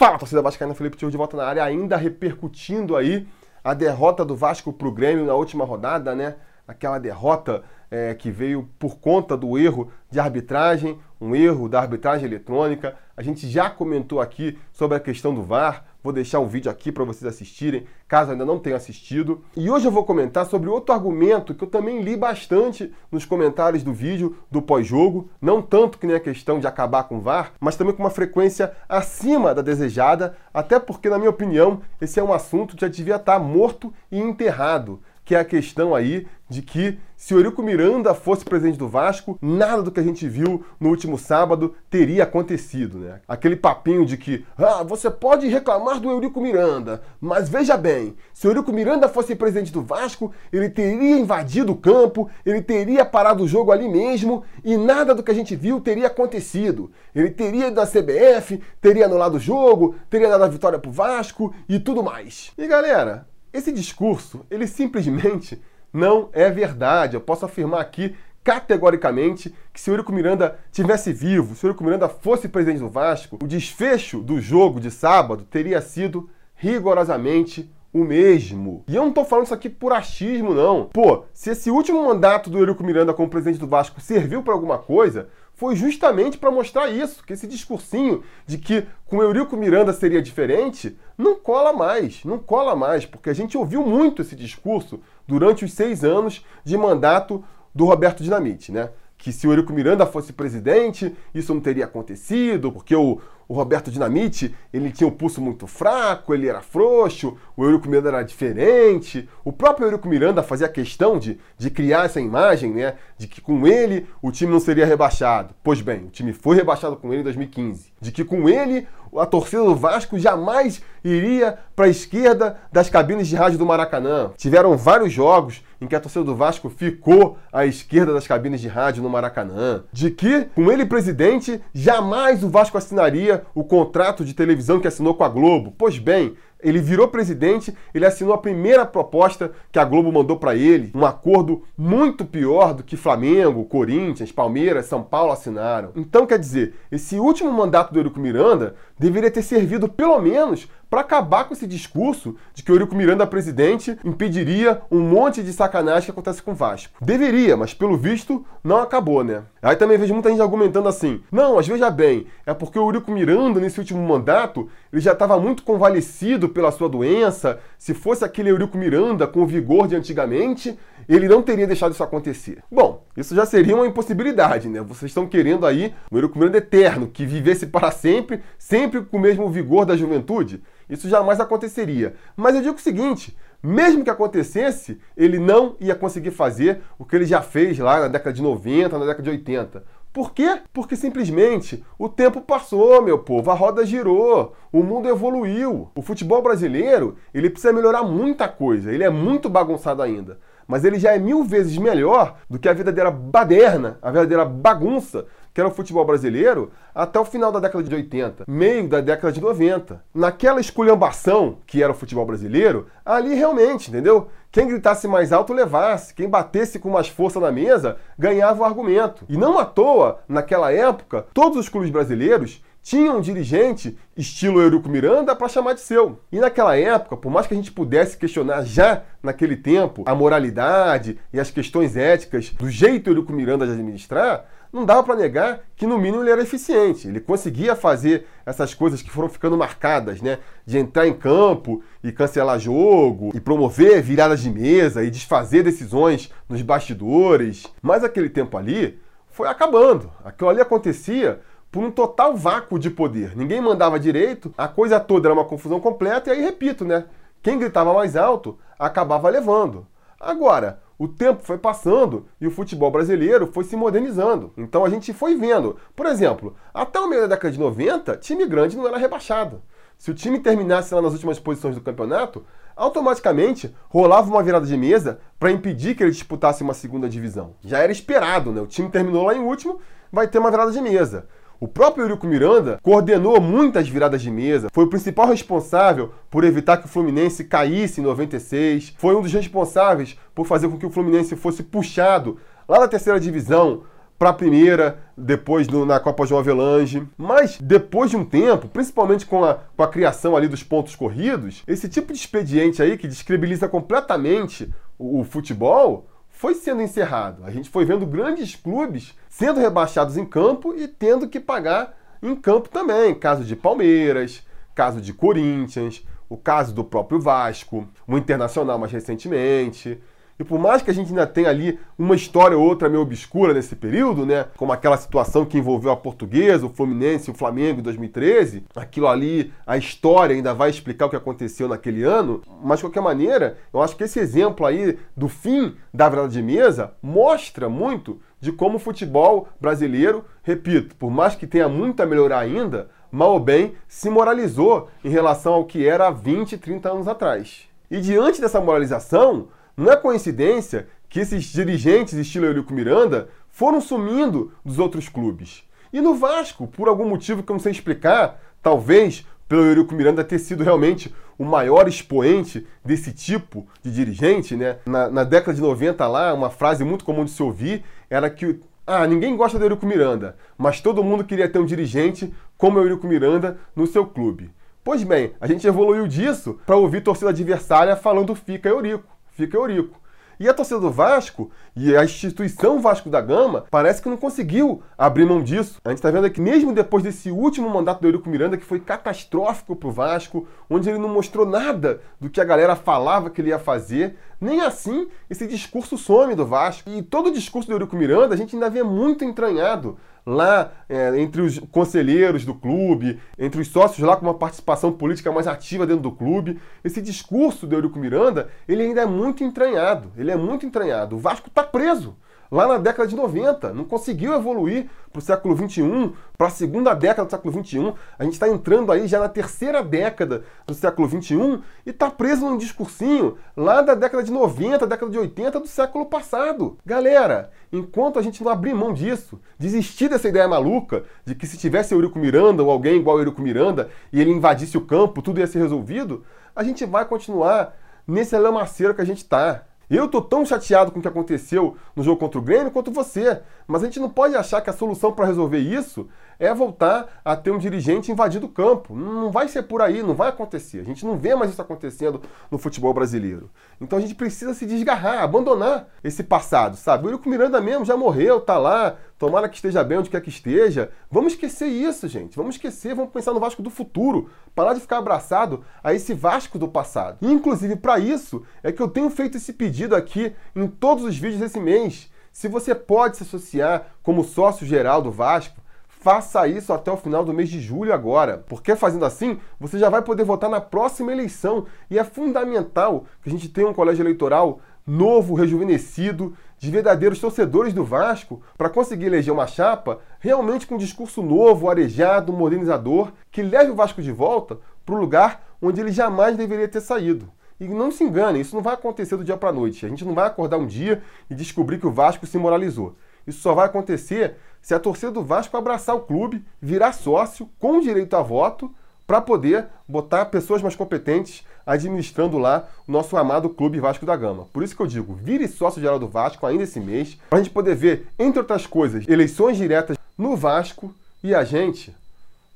Fala, torcida vascaína, Felipe Tio de volta na área, ainda repercutindo aí a derrota do Vasco pro Grêmio na última rodada, né? Aquela derrota é, que veio por conta do erro de arbitragem, um erro da arbitragem eletrônica. A gente já comentou aqui sobre a questão do VAR. Vou deixar um vídeo aqui para vocês assistirem, caso ainda não tenham assistido. E hoje eu vou comentar sobre outro argumento que eu também li bastante nos comentários do vídeo do pós-jogo, não tanto que nem a questão de acabar com o VAR, mas também com uma frequência acima da desejada, até porque, na minha opinião, esse é um assunto que já devia estar morto e enterrado que é a questão aí de que se o Eurico Miranda fosse presidente do Vasco, nada do que a gente viu no último sábado teria acontecido, né? Aquele papinho de que, ah, você pode reclamar do Eurico Miranda, mas veja bem, se o Eurico Miranda fosse presidente do Vasco, ele teria invadido o campo, ele teria parado o jogo ali mesmo e nada do que a gente viu teria acontecido. Ele teria ido na CBF, teria anulado o jogo, teria dado a vitória pro Vasco e tudo mais. E galera, esse discurso, ele simplesmente não é verdade. Eu posso afirmar aqui categoricamente que se o Eurico Miranda tivesse vivo, se o Eurico Miranda fosse presidente do Vasco, o desfecho do jogo de sábado teria sido rigorosamente o mesmo. E eu não tô falando isso aqui por achismo, não. Pô, se esse último mandato do Eurico Miranda como presidente do Vasco serviu para alguma coisa, foi justamente para mostrar isso, que esse discursinho de que com Eurico Miranda seria diferente, não cola mais, não cola mais, porque a gente ouviu muito esse discurso durante os seis anos de mandato do Roberto Dinamite, né? Que se o Eurico Miranda fosse presidente, isso não teria acontecido, porque o, o Roberto Dinamite, ele tinha o pulso muito fraco, ele era frouxo, o Eurico Miranda era diferente. O próprio Eurico Miranda fazia questão de, de criar essa imagem, né? De que com ele o time não seria rebaixado. Pois bem, o time foi rebaixado com ele em 2015. De que com ele a torcida do Vasco jamais iria para a esquerda das cabines de rádio do Maracanã. Tiveram vários jogos em que a torcida do Vasco ficou à esquerda das cabines de rádio no Maracanã. De que, com ele presidente, jamais o Vasco assinaria o contrato de televisão que assinou com a Globo. Pois bem, ele virou presidente, ele assinou a primeira proposta que a Globo mandou para ele, um acordo muito pior do que Flamengo, Corinthians, Palmeiras, São Paulo assinaram. Então, quer dizer, esse último mandato do Eurico Miranda deveria ter servido pelo menos para acabar com esse discurso de que Eurico Miranda presidente impediria um monte de sacanagem que acontece com o Vasco. Deveria, mas pelo visto não acabou, né? Aí também vejo muita gente argumentando assim: não, mas veja bem, é porque o Eurico Miranda, nesse último mandato, ele já estava muito convalescido pela sua doença. Se fosse aquele Eurico Miranda com o vigor de antigamente, ele não teria deixado isso acontecer. Bom, isso já seria uma impossibilidade, né? Vocês estão querendo aí um Eurico Miranda eterno, que vivesse para sempre, sempre com o mesmo vigor da juventude. Isso jamais aconteceria. Mas eu digo o seguinte: mesmo que acontecesse, ele não ia conseguir fazer o que ele já fez lá na década de 90, na década de 80. Por quê? Porque simplesmente o tempo passou, meu povo, a roda girou, o mundo evoluiu. O futebol brasileiro, ele precisa melhorar muita coisa, ele é muito bagunçado ainda. Mas ele já é mil vezes melhor do que a verdadeira baderna, a verdadeira bagunça que era o futebol brasileiro, até o final da década de 80, meio da década de 90. Naquela esculhambação que era o futebol brasileiro, ali realmente, entendeu? Quem gritasse mais alto levasse, quem batesse com mais força na mesa ganhava o argumento. E não à toa, naquela época, todos os clubes brasileiros tinham um dirigente estilo Eurico Miranda para chamar de seu. E naquela época, por mais que a gente pudesse questionar já naquele tempo a moralidade e as questões éticas do jeito Eurico Miranda de administrar, não dava para negar que no mínimo ele era eficiente. Ele conseguia fazer essas coisas que foram ficando marcadas, né? De entrar em campo e cancelar jogo, e promover viradas de mesa e desfazer decisões nos bastidores. Mas aquele tempo ali foi acabando. Aquilo ali acontecia por um total vácuo de poder. Ninguém mandava direito, a coisa toda era uma confusão completa, e aí repito, né? Quem gritava mais alto acabava levando. Agora, o tempo foi passando e o futebol brasileiro foi se modernizando. Então a gente foi vendo. Por exemplo, até o meio da década de 90, time grande não era rebaixado. Se o time terminasse lá nas últimas posições do campeonato, automaticamente rolava uma virada de mesa para impedir que ele disputasse uma segunda divisão. Já era esperado, né? O time terminou lá em último, vai ter uma virada de mesa. O próprio Eurico Miranda coordenou muitas viradas de mesa, foi o principal responsável por evitar que o Fluminense caísse em 96, foi um dos responsáveis por fazer com que o Fluminense fosse puxado lá da terceira divisão para a primeira, depois na Copa João Avelange. Mas depois de um tempo, principalmente com a, com a criação ali dos pontos corridos, esse tipo de expediente aí que descredibiliza completamente o, o futebol foi sendo encerrado. A gente foi vendo grandes clubes sendo rebaixados em campo e tendo que pagar em campo também. Caso de Palmeiras, caso de Corinthians, o caso do próprio Vasco, o Internacional mais recentemente. E por mais que a gente ainda tenha ali uma história ou outra meio obscura nesse período, né? Como aquela situação que envolveu a Portuguesa, o Fluminense e o Flamengo em 2013, aquilo ali, a história ainda vai explicar o que aconteceu naquele ano, mas de qualquer maneira, eu acho que esse exemplo aí do fim da virada de mesa mostra muito de como o futebol brasileiro, repito, por mais que tenha muito a melhorar ainda, mal ou bem se moralizou em relação ao que era há 20, 30 anos atrás. E diante dessa moralização, não é coincidência que esses dirigentes estilo Eurico Miranda foram sumindo dos outros clubes. E no Vasco, por algum motivo que eu não sei explicar, talvez pelo Eurico Miranda ter sido realmente o maior expoente desse tipo de dirigente, né? Na, na, década de 90 lá, uma frase muito comum de se ouvir era que ah, ninguém gosta do Eurico Miranda, mas todo mundo queria ter um dirigente como o Eurico Miranda no seu clube. Pois bem, a gente evoluiu disso para ouvir torcida adversária falando fica Eurico fica Eurico. E a torcida do Vasco e a instituição Vasco da Gama parece que não conseguiu abrir mão disso. A gente está vendo aqui, mesmo depois desse último mandato do Eurico Miranda, que foi catastrófico para o Vasco, onde ele não mostrou nada do que a galera falava que ele ia fazer, nem assim esse discurso some do Vasco. E todo o discurso do Eurico Miranda a gente ainda vê muito entranhado lá é, entre os conselheiros do clube, entre os sócios lá com uma participação política mais ativa dentro do clube. Esse discurso do Eurico Miranda, ele ainda é muito entranhado. Ele é muito entranhado. O Vasco está preso lá na década de 90, não conseguiu evoluir para o século 21, para a segunda década do século 21. A gente está entrando aí já na terceira década do século 21 e está preso num discursinho lá da década de 90, década de 80 do século passado. Galera, enquanto a gente não abrir mão disso, desistir dessa ideia maluca de que se tivesse Eurico Miranda ou alguém igual Eurico Miranda e ele invadisse o campo, tudo ia ser resolvido, a gente vai continuar nesse lamaceiro que a gente está. Eu tô tão chateado com o que aconteceu no jogo contra o Grêmio quanto você, mas a gente não pode achar que a solução para resolver isso é voltar a ter um dirigente invadindo o campo. Não vai ser por aí, não vai acontecer. A gente não vê mais isso acontecendo no futebol brasileiro. Então a gente precisa se desgarrar, abandonar esse passado, sabe? O Eurico Miranda mesmo já morreu, tá lá, tomara que esteja bem onde quer que esteja. Vamos esquecer isso, gente. Vamos esquecer, vamos pensar no Vasco do futuro. Parar de ficar abraçado a esse Vasco do passado. Inclusive, para isso é que eu tenho feito esse pedido aqui em todos os vídeos desse mês. Se você pode se associar como sócio geral do Vasco, Faça isso até o final do mês de julho agora, porque fazendo assim, você já vai poder votar na próxima eleição e é fundamental que a gente tenha um colégio eleitoral novo, rejuvenescido, de verdadeiros torcedores do Vasco para conseguir eleger uma chapa realmente com um discurso novo, arejado, modernizador, que leve o Vasco de volta para o lugar onde ele jamais deveria ter saído. E não se engane, isso não vai acontecer do dia para a noite. A gente não vai acordar um dia e descobrir que o Vasco se moralizou. Isso só vai acontecer se a torcida do Vasco abraçar o clube, virar sócio com direito a voto, para poder botar pessoas mais competentes administrando lá o nosso amado Clube Vasco da Gama. Por isso que eu digo, vire sócio geral do Vasco ainda esse mês, para a gente poder ver, entre outras coisas, eleições diretas no Vasco e a gente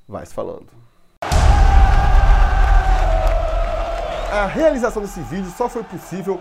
vai se falando. A realização desse vídeo só foi possível